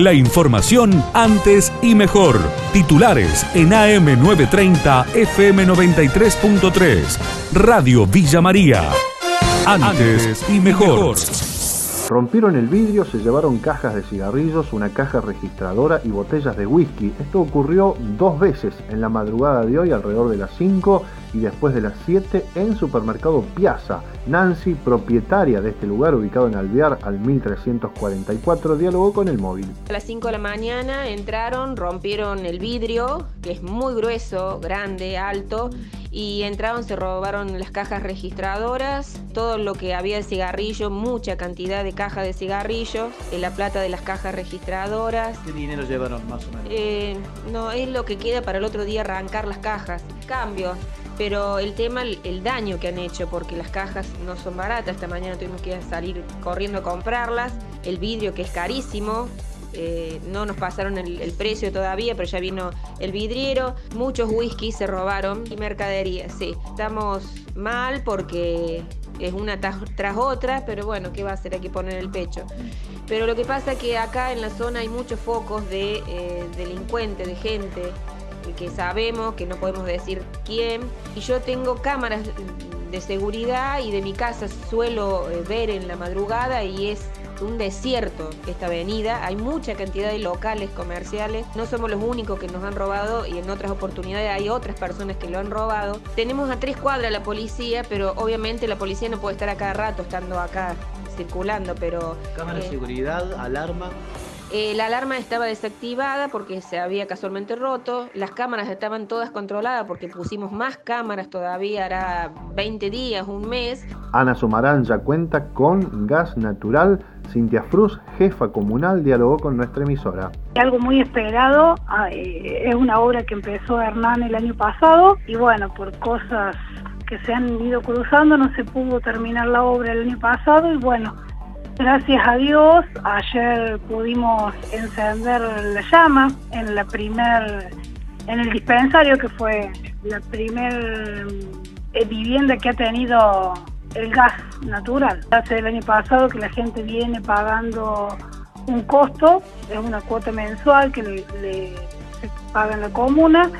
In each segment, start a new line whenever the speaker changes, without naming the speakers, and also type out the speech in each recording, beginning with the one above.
La información antes y mejor. Titulares en AM930 FM93.3. Radio Villa María. Antes y mejor.
Rompieron el vidrio, se llevaron cajas de cigarrillos, una caja registradora y botellas de whisky. Esto ocurrió dos veces en la madrugada de hoy, alrededor de las 5 y después de las 7 en Supermercado Piazza. Nancy, propietaria de este lugar ubicado en Alvear al 1344, dialogó con el móvil.
A las 5 de la mañana entraron, rompieron el vidrio, que es muy grueso, grande, alto, y entraron, se robaron las cajas registradoras, todo lo que había de cigarrillo, mucha cantidad de cajas de cigarrillos, la plata de las cajas registradoras.
¿Qué dinero llevaron más o menos?
Eh, no, es lo que queda para el otro día arrancar las cajas. Cambios, pero el tema, el daño que han hecho, porque las cajas no son baratas, esta mañana tuvimos que salir corriendo a comprarlas, el vidrio que es carísimo, eh, no nos pasaron el, precio todavía, pero ya vino el vidriero. Muchos whiskies se robaron y mercadería, sí. Estamos mal porque es una tras, otra, pero bueno, ¿qué va a hacer? Hay que poner el pecho. Pero lo que pasa es que acá en la zona hay muchos focos de eh, delincuentes, de gente que sabemos, que no podemos decir quién. Y yo tengo cámaras de seguridad y de mi casa suelo eh, ver en la madrugada y es un desierto esta avenida. Hay mucha cantidad de locales comerciales. No somos los únicos que nos han robado y en otras oportunidades hay otras personas que lo han robado. Tenemos a tres cuadras la policía, pero obviamente la policía no puede estar a cada rato estando acá circulando, pero...
Cámara de eh, seguridad, alarma.
Eh, la alarma estaba desactivada porque se había casualmente roto. Las cámaras estaban todas controladas porque pusimos más cámaras todavía, hará 20 días, un mes.
Ana Sumarán ya cuenta con gas natural. Cintia Fruz, jefa comunal, dialogó con nuestra emisora.
Algo muy esperado, ah, eh, es una obra que empezó Hernán el año pasado y bueno, por cosas que se han ido cruzando no se pudo terminar la obra el año pasado y bueno, Gracias a Dios, ayer pudimos encender la llama en la primer, en el dispensario que fue la primer eh, vivienda que ha tenido el gas natural. Hace el año pasado que la gente viene pagando un costo, es una cuota mensual que le, paga en la comuna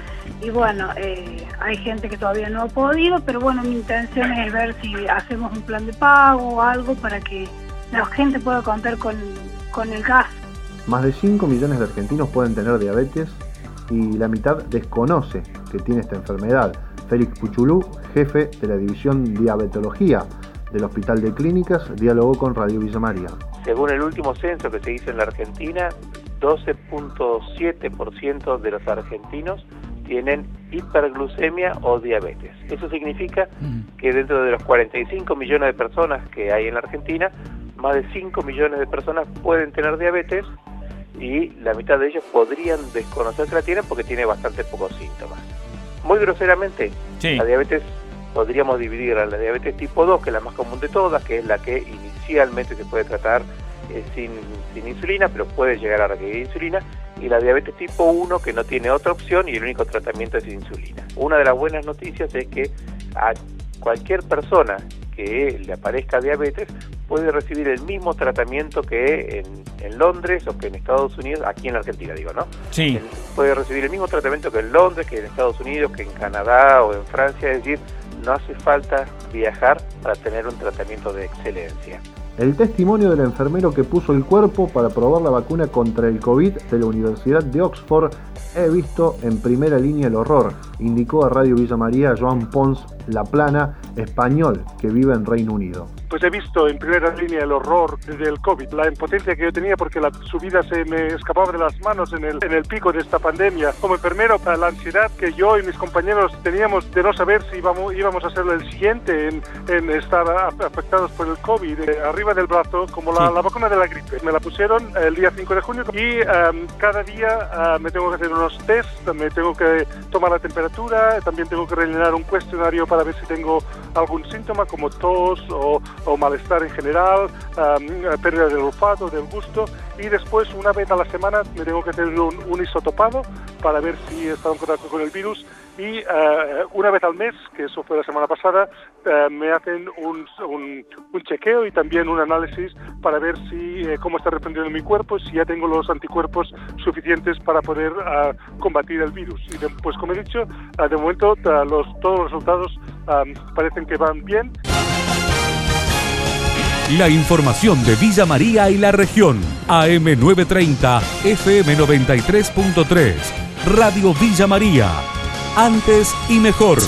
y bueno, eh, hay gente que todavía no ha podido, pero bueno, mi intención es ver si hacemos un plan de pago o algo para que la gente puede contar con, el gas.
Más de 5 millones de argentinos pueden tener diabetes y la mitad desconoce que tiene esta enfermedad. Félix Puchulú, jefe de la división diabetología del Hospital de Clínicas, dialogó con Radio Villa María.
Según el último censo que se hizo en la Argentina, 12.7% de los argentinos tienen hiperglucemia o diabetes. Eso significa que dentro de los 45 millones de personas que hay en la Argentina, más de 5 millones de personas pueden tener diabetes y la mitad de ellos podrían desconocer que la tienen porque tiene bastante pocos síntomas. Muy groseramente, la diabetes podríamos dividir a la diabetes tipo 2, que es la más común de todas, que es la que inicialmente se puede tratar eh, sin, sin, insulina, pero puede llegar a requerir insulina, y la diabetes tipo 1, que no tiene otra opción y el único tratamiento es insulina. Una de las buenas noticias es que a cualquier persona que le aparezca diabetes puede recibir el mismo tratamiento que en, Londres o que en Estados Unidos, aquí en la Argentina digo, ¿no?
Sí.
puede recibir el mismo tratamiento que en Londres, que en Estados Unidos, que en Canadá o en Francia, es decir, no hace falta viajar para tener un tratamiento de excelencia.
El testimonio del enfermero que puso el cuerpo para probar la vacuna contra el COVID de la Universidad de Oxford, he visto en primera línea el horror, indicó a Radio Villa María Joan Pons La Plana, español que vive en Reino Unido
pues he visto en primera línea el horror del COVID, la impotencia que yo tenía porque la, su vida se me escapaba de las manos en el, en el pico de esta pandemia. Como enfermero, la ansiedad que yo y mis compañeros teníamos de no saber si íbamos, íbamos a ser el siguiente en, en estar afectados por el COVID, eh, arriba del brazo, como la, la, vacuna de la gripe. Me la pusieron el día 5 de junio y em, cada día ah, me tengo que hacer unos test, me tengo que tomar la temperatura, también tengo que rellenar un cuestionario para ver si tengo algún síntoma como tos o, o malestar en general, pérdida del olfato, del gusto y después una vez a la semana me tengo que tener un, un isotopado para ver si he estado en contacto con el virus y eh, una vez al mes, que eso fue la semana pasada, eh, me hacen un, un, chequeo y también un análisis para ver si eh, cómo está respondiendo mi cuerpo, si ya tengo los anticuerpos suficientes para poder ah, combatir el virus. Y pues como he dicho, ah, de momento los, todos los resultados parecen que van bien.
La información de Villa María y la región. AM930, FM93.3. Radio Villa María. Antes y mejor.